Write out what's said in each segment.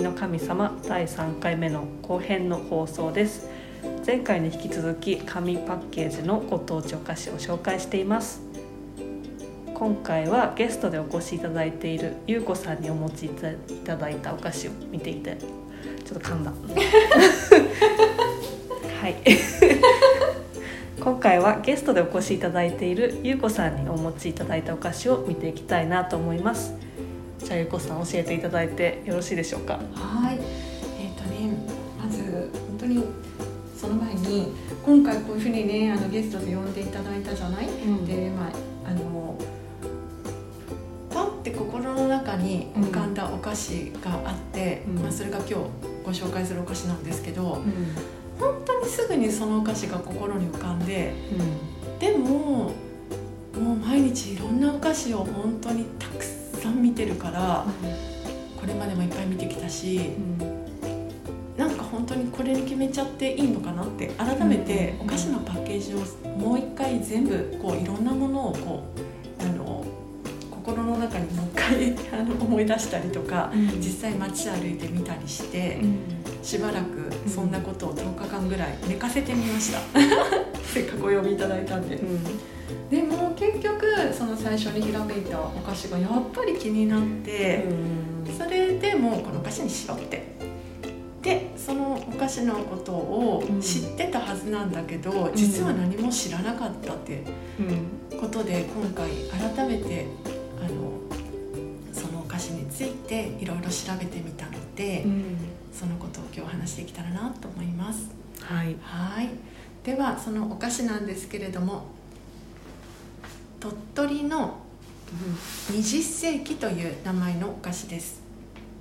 みの神様第3回目の後編の放送です。前回に引き続き紙パッケージのご当地お菓子を紹介しています。今回はゲストでお越しいただいているゆうこさんにお持ちいただいたお菓子を見ていてちょっと噛んだ。はい。今回はゲストでお越しいただいているゆうこさんにお持ちいただいたお菓子を見ていきたいなと思います。じゃあゆうこさん教えていただいてよろしいでしょうか？はい。えっ、とねまず本当にその前に今回こういうふうにねあのゲストで呼んでいただいたじゃない、ん。でまああのパンって心の中に浮かんだお菓子があって、うん。まあ、それが今日ご紹介するお菓子なんですけど、うん。本当にすぐにそのお菓子が心に浮かんででももう毎日いろんなお菓子を本当にたくさん見てるからこれまでもいっぱい見てきたしなんか本当にこれに決めちゃっていいのかなって改めてうんお菓子のパッケージをもう一回全部こういろんなものをこうあの心の中にもう一回 あの思い出したりとかうん。実際街歩いてみたりしてうん。しばらくそんなことを10日間ぐらい寝かせてみました。せっかくお呼びいただいたんででも結局その最初にひらめいたお菓子がやっぱり気になって、それでもうこのお菓子にしようって。でそのお菓子のことを知ってたはずなんだけど、実は何も知らなかったってうん。ことで今回改めてあのそのお菓子についていろいろ調べてみたので、うん。そのことを今日話していけたらなと思います。はい。はい。ではそのお菓子なんですけれども鳥取の二十世紀という名前のお菓子です。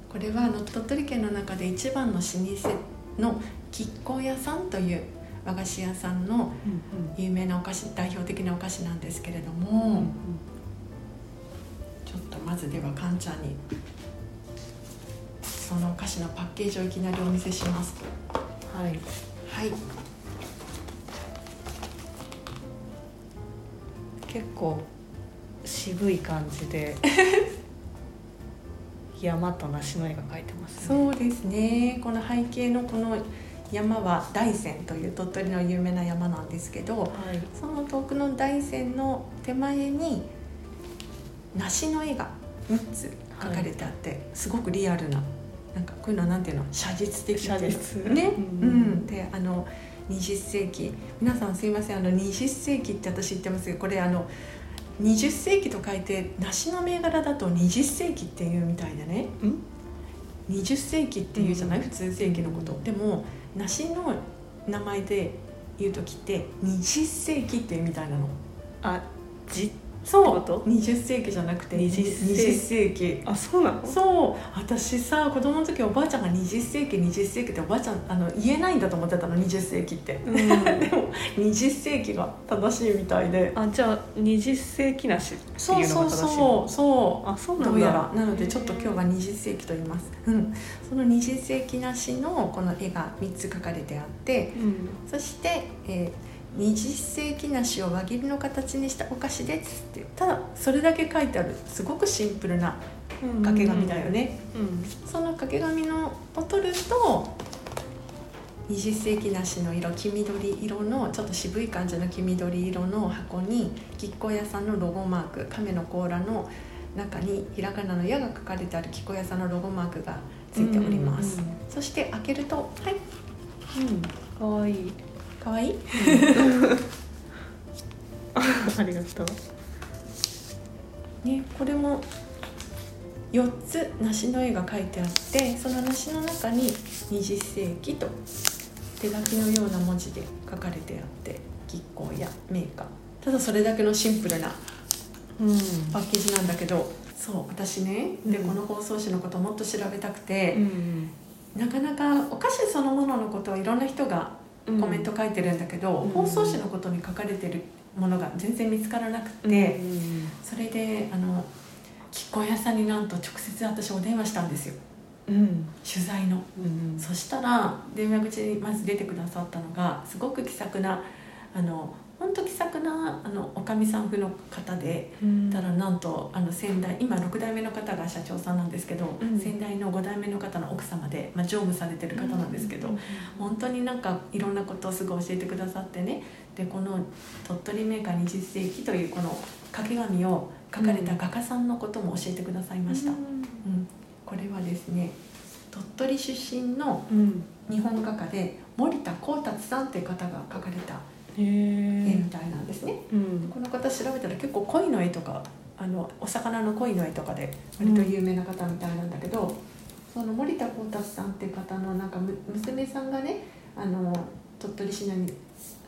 これはあの鳥取県の中で一番の老舗の吉光屋さんという和菓子屋さんの有名なお菓子代表的なお菓子なんですけれども、ちょっとまずではかんちゃんにそのお菓子のパッケージをいきなりお見せします。はい。はい結構渋い感じで 山と梨の絵が描いてますね。そうですね。この背景のこの山は大山という鳥取の有名な山なんですけどはい。その遠くの大山の手前に梨の絵が3つ描かれてあって、すごくリアルななんかこういうのはなんていうの？写実的写実。ね、ううんん。であの20世紀。皆さんすいません。あの20世紀って私言ってますけどこれあの20世紀と書いて梨の銘柄だと20世紀っていうみたいでね。ん？20世紀っていうじゃない、うん。普通世紀のこと。でも梨の名前で言う時って20世紀っていうみたいなの。あじそう。ってこと？20世紀じゃなくて？20 20世紀。あそうなの？そう。私さ子供の時おばあちゃんが20世紀20世紀っておばあちゃんあの言えないんだと思ってたの20世紀って。うん。でも20世紀が正しいみたいで。あじゃあ20世紀なしってそいううのがそう正しいそうそうあそうなんだ。どうやら。なのでちょっと今日は20世紀と言います、うん、その20世紀なしのこの絵が3つ描かれてあってうん。そして、えー20世紀梨を輪切りの形にしたお菓子ですって。ただそれだけ書いてあるすごくシンプルな掛け紙だよね、うん。その掛け紙のを取ると20世紀梨の色黄緑色のちょっと渋い感じの黄緑色の箱に吉光屋さんのロゴマーク亀の甲羅の中にひらがなの「矢」が書かれてある吉光屋さんのロゴマークがついております、うん。そして開けるとはい。うん。かわいいかわい？い ありがとう。ね、これも4つ梨の絵が描いてあってその梨の中に20世紀と手書きのような文字で書かれてあって吉光やメーカーただそれだけのシンプルなうん。パッケージなんだけどそう私ねでうん。この包装紙のことをもっと調べたくてう、んなかなかお菓子そのもののことはいろんな人がうんコメント書いてるんだけど、うん。包装紙のことに書かれてるものが全然見つからなくて。うんそれであの吉光屋さんになんと直接私お電話したんですよ。うん。取材の。うん。そしたら電話口にまず出てくださったのがすごく気さくなあの本当気さくなあのおかみさん風の方でうん。たらなんとあの先代今6代目の方が社長さんなんですけど、うん。先代の5代目の方の奥様で、まあ、常務されてる方なんですけど、本当になんかいろんなことをすごい教えてくださってね。でこの「鳥取メーカー20世紀」というこの掛け紙を書かれた画家さんのことも教えてくださいました、うん。これはですね鳥取出身のうん。日本画家で森田光達さんという方が描かれた絵みたいなんですね、うん。この方調べたら結構鯉の絵とかあのお魚の鯉の絵とかで割と有名な方みたいなんだけど、その森田光達さんっていう方のなんかむ娘さんがねあの鳥取市内に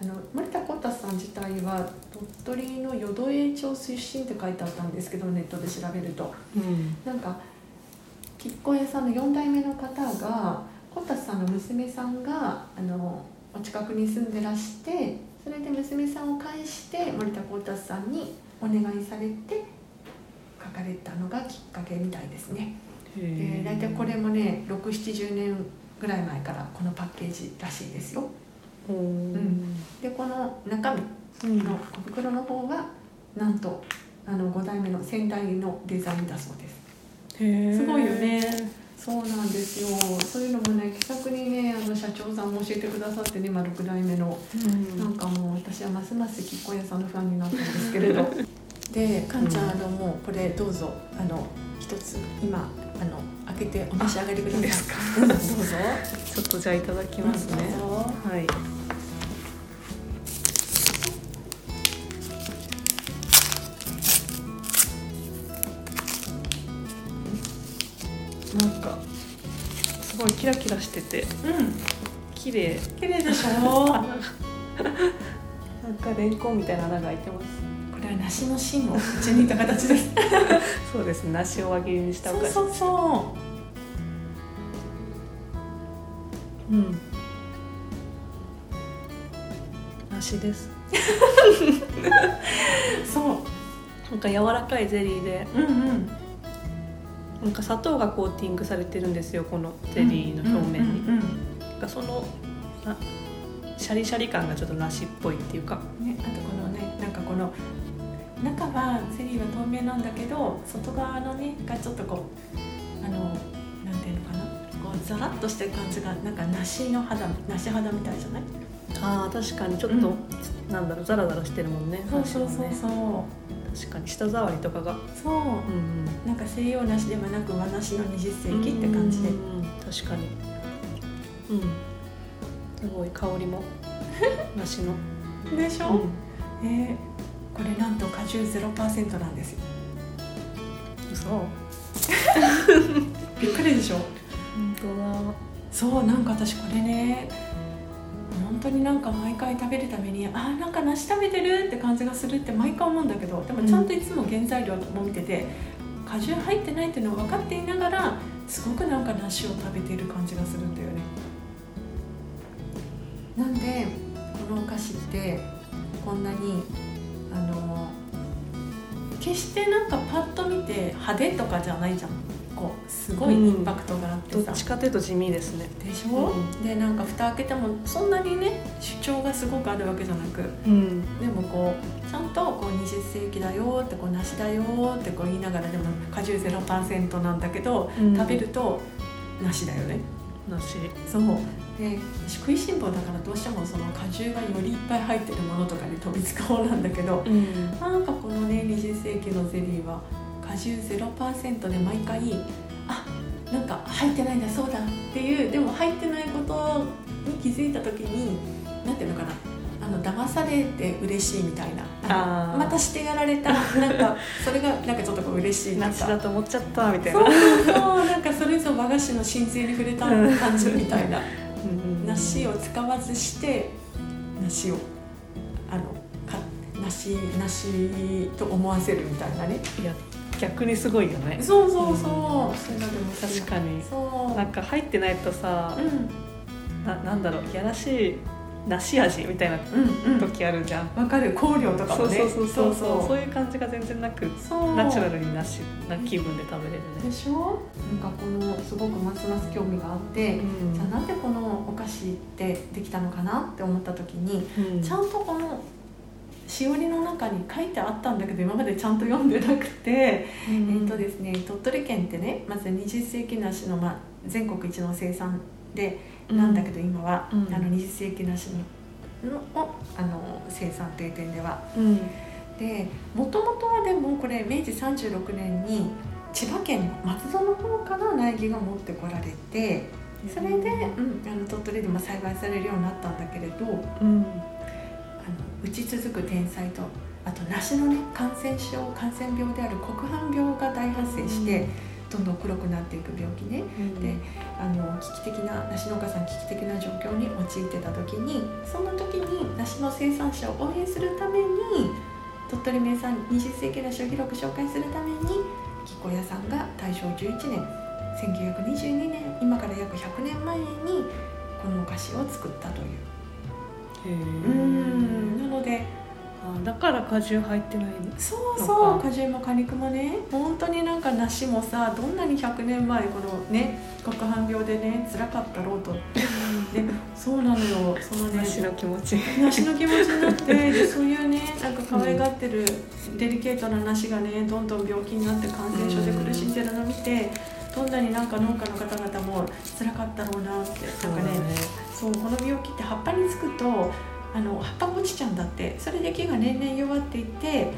あの森田光達さん自体は鳥取の淀江町出身って書いてあったんですけどネットで調べると。うん。なんか吉行屋さんの4代目の方が小達さんの娘さんがあのお近くに住んでらしてそれで娘さんを介して森田光達さんにお願いされて書かれたのがきっかけみたいですね。で大体これもね670年ぐらい前からこのパッケージらしいですよ。おーんでこの中身うんの小袋の方はなんとあの5代目の先代のデザインだそうです。へえすごいよねそうなんですよ。そういうのもね気さくにねあの社長さんも教えてくださってね今6代目のうん。なんかもう私はますます吉子屋さんのファンになったんですけれど。でかん。ちゃん、あのもうこれどうぞあの一つ今あの開けてお召し上がりください。ですか？う んどうぞ。ちょっとじゃあいただきますね。はいなんかすごいキラキラしててうん。綺麗。綺麗でしょ？なんかレンコンみたいな穴が開いてます。これは梨の芯を打ち抜いた形です。そうですね梨を輪切りにしたお菓子。そうそうそう。ん。梨です。う そう。なんか柔らかいゼリーで。うんうんなんか砂糖がコーティングされてるんですよこのゼリーの表面に、うんうんうんなんかそのなシャリシャリ感がちょっと梨っぽいっていうか。ね、あとこのねなんかこの中はゼリーは透明なんだけど外側のねがちょっとこうあのなんていうのかな。こうザラッとしてる感じがなんか梨の肌梨肌みたいじゃない？あー確かにちょっと、なんだろうザラザラしてるもんねそうそうそうそう確かに舌触りとかが。そう。うんうん。なんか西洋梨ではなく和梨の20世紀って感じで。うんうんうん確かに。うん。すごい香りも。梨の。でしょ、うん。えーこれなんと果汁0%なんですよ。嘘。びっくりでしょ？本当だ。そうなんか私これね本当になんか毎回食べるためにあーなんか梨食べてるって感じがするって毎回思うんだけどでもちゃんといつも原材料も見てて、果汁入ってないっていうのを分かっていながらすごくなんか梨を食べている感じがするんだよね。なんでこのお菓子ってこんなにあの決してなんかパッと見て派手とかじゃないじゃんこうすごいインパクトがあってさ、どっちかというと地味ですね。でしょ、うでなんか蓋開けてもそんなにね主張がすごくあるわけじゃなくうん。でもこうちゃんとこう20世紀だよってこう梨だよってこう言いながらでも果汁0%なんだけど、うん。食べると梨だよね。梨。そう。で食いしん坊だからどうしてもその果汁がよりいっぱい入ってるものとかに飛びつく方なんだけどうん。なんかこのね20世紀のゼリーは果汁0%で毎回あなんか入ってないんだそうだっていうでも入ってないことに気づいた時に何ていうのかなあの騙されて嬉しいみたいな。あまたしてやられた。なんかそれがなんかちょっとこう嬉しい。なんだと思っちゃったみたいな。そうそうなんかそれぞ和菓子の真髄に触れた感じみたいな。うんうん梨を使わずして梨をあのか梨梨と思わせるみたいなね。いや逆にすごいよね。そうそうそう、そういうのでも確かに。そう。なんか入ってないとさうん。ななんだろうやらしい梨味みたいなうんうん。時あるじゃん、わかる。香料とかもね。そうそうそう。そうそう。そういう感じが全然なくそう。ナチュラルに梨な気分で食べれるね。でしょ？なんかこのすごくますます興味があって、うん。じゃあなんでこのお菓子ってできたのかなって思った時にうん。ちゃんとこのしおりの中に書いてあったんだけど今までちゃんと読んでなくて、うん。えっとですね鳥取県ってねまず20世紀梨の、まあ、全国一の生産でなんだけど今は、うん。あの20世紀梨のをあの生産という点では。うん。でもともとはでもこれ明治36年に千葉県の松戸の方から苗木が持ってこられてそれで、うん、あの鳥取でも栽培されるようになったんだけれどうん打ち続く天才とあと梨のね感染症感染病である黒斑病が大発生して、どんどん黒くなっていく病気ね。であの危機的な梨農家さん危機的な状況に陥ってた時にその時に梨の生産者を応援するために鳥取名産20世紀梨を広く紹介するために木小屋さんが大正11年1922年今から約100年前にこのお菓子を作ったといううん。なのであだから果汁入ってないの。そうそそう果汁も果肉もね。本当になんか梨もさどんなに100年前このね黒斑病でね辛かったろうと。でそうなのよ。そのね梨の気持ち。梨の気持ちになって でそういうねなんか可愛がってるデリケートな梨がねどんどん病気になって感染症で苦しんでるのを見てどんなになんか農家の方々も辛かったろうなってなんかねそうこの病気って葉っぱにつくとあの葉っぱが落ちちゃうんだって。それで木が年々弱っていって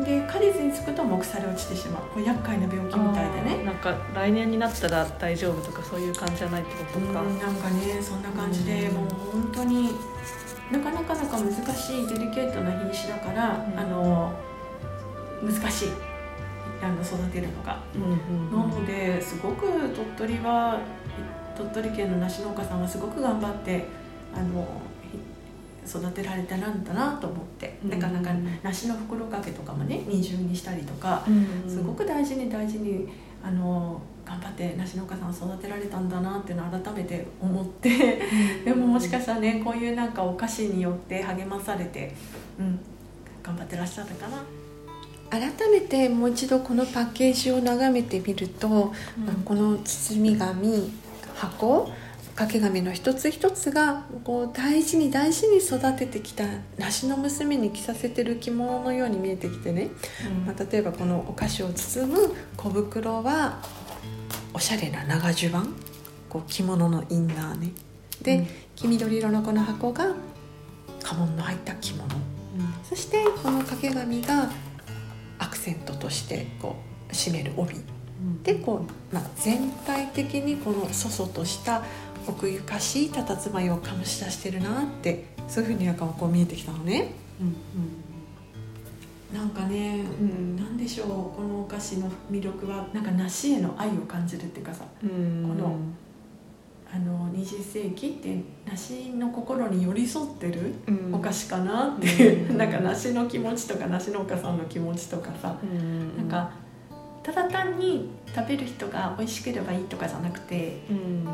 で果実につくと木され落ちてしまう。こう厄介な病気みたいでね。なんか来年になったら大丈夫とかそういう感じじゃないってことか、うんなんかねそんな感じで、うん。もう本当になかなかなか難しいデリケートな品種だから、うん。あの難しいあの育てるのが。うんうんなのですごく鳥取は鳥取県の梨農家さんはすごく頑張ってあのひ育てられたなんだなと思って。うんなかなか梨の袋掛けとかもね二重にしたりとかうんすごく大事に大事にあの頑張って梨農家さんを育てられたんだなっていうのを改めて思って。でももしかしたらねこういうなんかお菓子によって励まされて、うん、頑張ってらっしゃったかな。改めてもう一度このパッケージを眺めてみると、この包み紙箱掛け紙の一つ一つがこう大事に大事に育ててきた梨の娘に着させてる着物のように見えてきてね、まあ、例えばこのお菓子を包む小袋はおしゃれな長襦袢こう着物のインナーね。で、うん。黄緑色のこの箱が家紋の入った着物。そしてこの掛け紙がアクセントとしてこう締める帯。でこう、まあ、全体的にこのそそとした奥ゆかしい佇まいを醸し出してるなってそういうふうになんかこう見えてきたのね。なんかねうん。なんでしょうこのお菓子の魅力はなんか梨への愛を感じるっていうかさうん。このあの20世紀って梨の心に寄り添ってるうん。お菓子かなっていう、うん。なんか梨の気持ちとか梨農家さんの気持ちとかさ。うん。なんかただ単に食べる人が美味しければいいとかじゃなくて、うん。うん、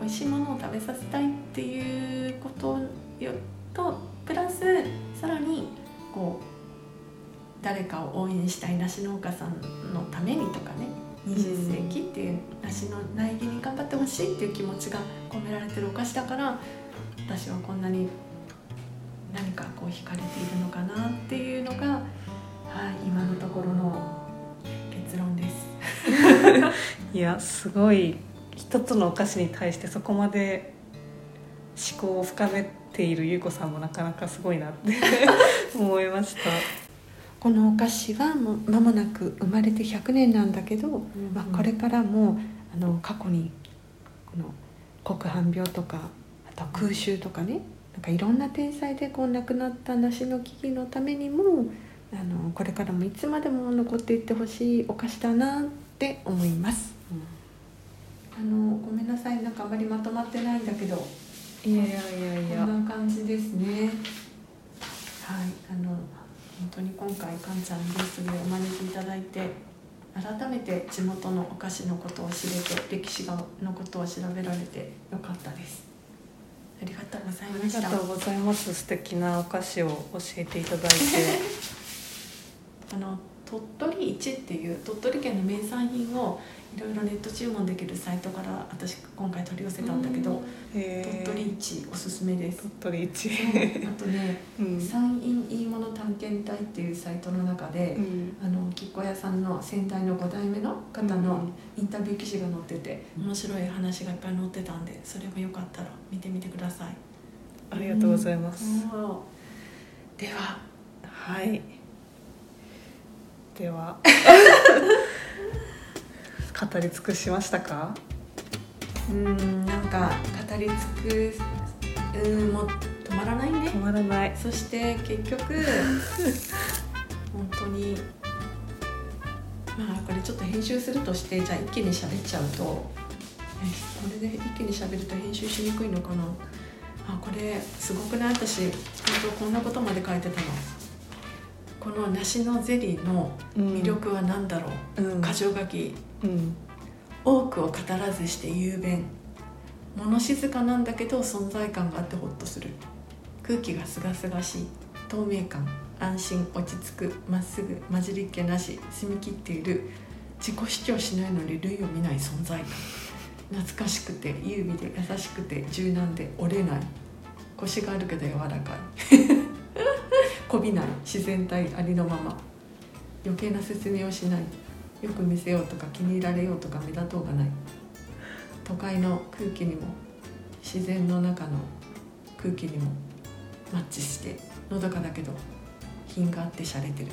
美味しいものを食べさせたいっていうことよとプラスさらにこう誰かを応援したい梨農家さんのためにとかね20世紀っていう梨の苗木に頑張ってほしいっていう気持ちが込められてるお菓子だから私はこんなに何かこう惹かれているのかなっていうのが、はい、今のところの結論です。いやすごい一つのお菓子に対してそこまで思考を深めている優子さんもなかなかすごいなって 思いました。このお菓子はもう間もなく生まれて100年なんだけど、まあ、これからもあの過去にこの黒斑病とかあと空襲とかねなんかいろんな天災でこう亡くなった梨の木々のためにもあのこれからもいつまでも残っていってほしいお菓子だなって思います。あのごめんなさい。なんかあまりまとまってないんだけどいやいやいや。こんな感じですね。はい、あの本当に今回かんちゃんゲストでお招きいただいて改めて地元のお菓子のことを知れて歴史がのことを調べられてよかったです。ありがとうございあましたりがとうございます。素敵なお菓子を教えていただいて。あの鳥取市っていう鳥取県の名産品をいろいろネット注文できるサイトから私今回取り寄せたんだけど、鳥取市おすすめです。鳥取市。あとね うん。山陰いいもの探検隊っていうサイトの中で、うん。あのきっこ屋さんの先代の5代目の方のインタビュー記事が載ってて、面白い話がいっぱい載ってたんでそれもよかったら見てみてください。ありがとうございます、でははいでは。語り尽くしましたか？うんなんか語り尽くすうんもう止まらないね。止まらない。そして結局本当にまあこれちょっと編集するとしてじゃあ一気に喋っちゃうとえこれで一気に喋ると編集しにくいのかな。あこれすごくない？私本当こんなことまで書いてたのこの梨のゼリーの魅力は何だろう、うん。箇条書き。うん。多くを語らずして雄弁。物静かなんだけど存在感があってホッとする。空気がすがすがしい。透明感。安心落ち着く。まっすぐ混じりっ気なし。澄み切っている。自己主張しないのに類を見ない存在感。懐かしくて優美で優しくて柔軟で折れない。腰があるけど柔らかいこびない自然体ありのまま。余計な説明をしない。よく見せようとか気に入られようとか目立とうがない。都会の空気にも自然の中の空気にもマッチしてのどかだけど品があって洒落てる。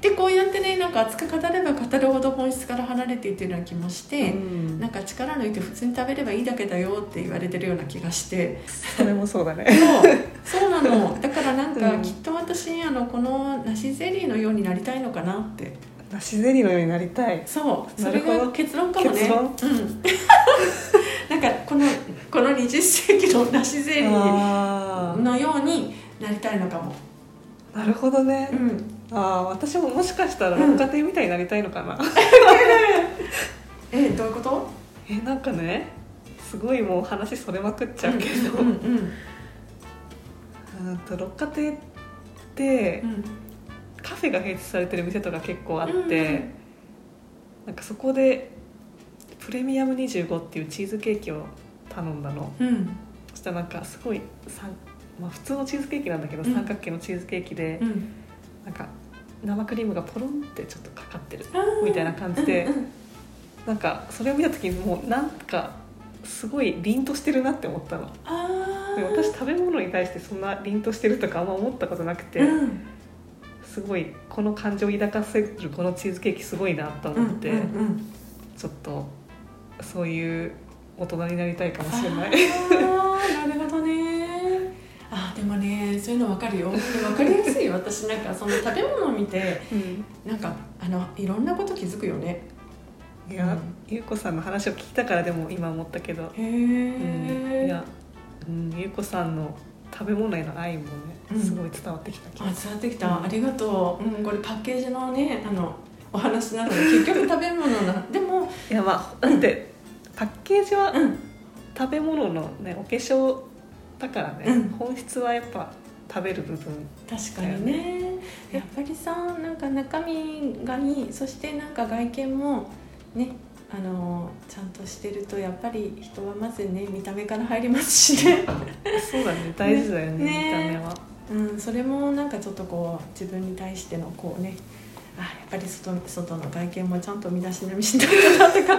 でこうやってねなんか熱く語れば語るほど本質から離れていってるような気もして、うん。なんか力抜いて普通に食べればいいだけだよって言われてるような気がして。それもそうだね。そう。そうなの。だからなんかうんきっと私あのこの梨ゼリーのようになりたいのかなって。梨ゼリーのようになりたい。そう。それが結論かもね。結論？うん。なんかこのこの20世紀の梨ゼリーあのようになりたいのかも、ーなるほどね、うん、ああ私ももしかしたら六花亭みたいになりたいのかな、えどういうこと？えなんかねすごいもう話それまくっちゃうけど、うんうんうんと六花亭ってうんカフェが併設されてる店とか結構あって、うんうん。なんかそこでプレミアム25っていうチーズケーキを頼んだの。うん。そしたらなんかすごいさん、まあ、普通のチーズケーキなんだけど、うん。三角形のチーズケーキで、うん。なんか生クリームがポロンってちょっとかかってるみたいな感じで、うんうんなんかそれを見た時にもうなんかすごい凛としてるなって思ったのでも私食べ物に対してそんな凛としてるとかあんま思ったことなくて、うん。すごいこの感情を抱かせるこのチーズケーキすごいなと思って、うんうんうん。ちょっとそういう大人になりたいかもしれない。なるほどね。あーでもねそういうの分かるよ。分かりやすい。私なんかその食べ物を見てうん。なんかあのいろんなこと気づくよね。いや、ゆうこさんの話を聞いたからでも今思ったけど、へうん、いえ、や、うん、ゆうこさんの食べ物への愛もね、うん。すごい伝わってきた伝わってきた、うん。ありがとう、うん、これパッケージのねあのお話なので結局食べ物な でもるいやまあだってパッケージはうん。食べ物のねお化粧だからね、うん。本質はやっぱ食べる部分確かにね。やっぱりさなんか中身がいい。そしてなんか外見もねあのちゃんとしてるとやっぱり人はまずね見た目から入りますしね、そうだね。大事だよねね。見た目は。うん、それもなんかちょっとこう自分に対してのこうねあやっぱり外外の外見もちゃんと身だしなみしないとなってか。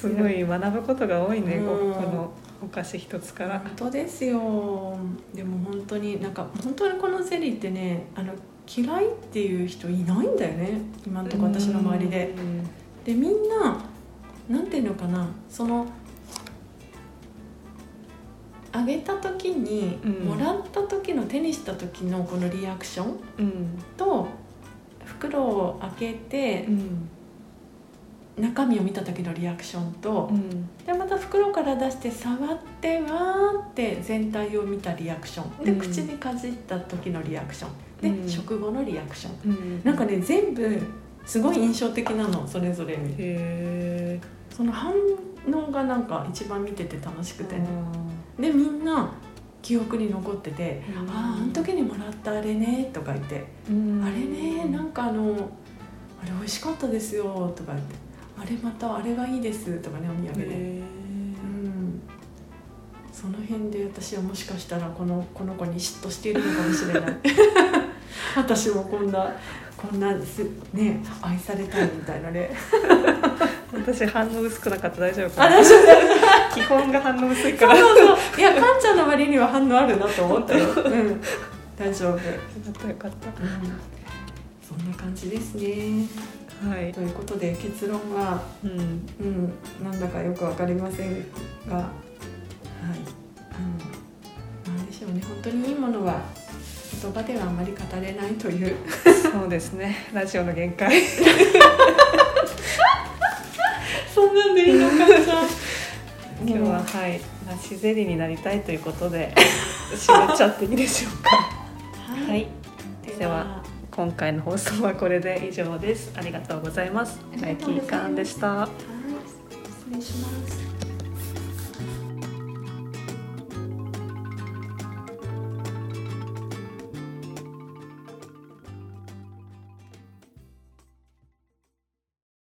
すごい学ぶことが多いね、うん。このお菓子一つから。本当ですよ。でも本当になんか本当にこのゼリーってねあの嫌いっていう人いないんだよね。今のところ私の周りで。うんでみんななんていうのかなそのあげた時に、うん。もらった時の手にした時のこのリアクションうん。と袋を開けてうん中身を見た時のリアクションとう、ん。でまた袋から出して触ってわーって全体を見たリアクション。で、うん。口にかじった時のリアクション。で、うん。食後のリアクション。うん。なんかね全部すごい印象的なのそれぞれに。その反応がなんか一番見てて楽しくて。ねでみんな記憶に残ってて「うん。あああの時にもらったあれね」とか言って「うん。あれねなんかあのあれ美味しかったですよ」とか言って「あれまたあれがいいです」とかねお土産で、その辺で私はもしかしたらこのこの子に嫉妬しているのかもしれない 私もこんなこんなすね愛されたいみたいなね。ー私反応薄くなかった。大丈夫かな？基本が反応薄いかそうらよそうそう。いやかんちゃんの割には反応あるなと思ったよ、うん、大丈夫、うん、かったよかった。そんな感じですね。はい。ということで結論はうん。うん。なんだかよくわかりませんが。はい。あのなんでしょうね。本当にいいものは言葉ではあまり語れないという。そうですね。ラジオの限界。そんなんでいいのかじゃ今日ははい。梨ゼリーになりたいということで締めちゃっていいでしょうか。ははい。では。今回の放送はこれで以上です。ありがとうございます。ありがとうございます。マイキーカンでした。はい。失礼します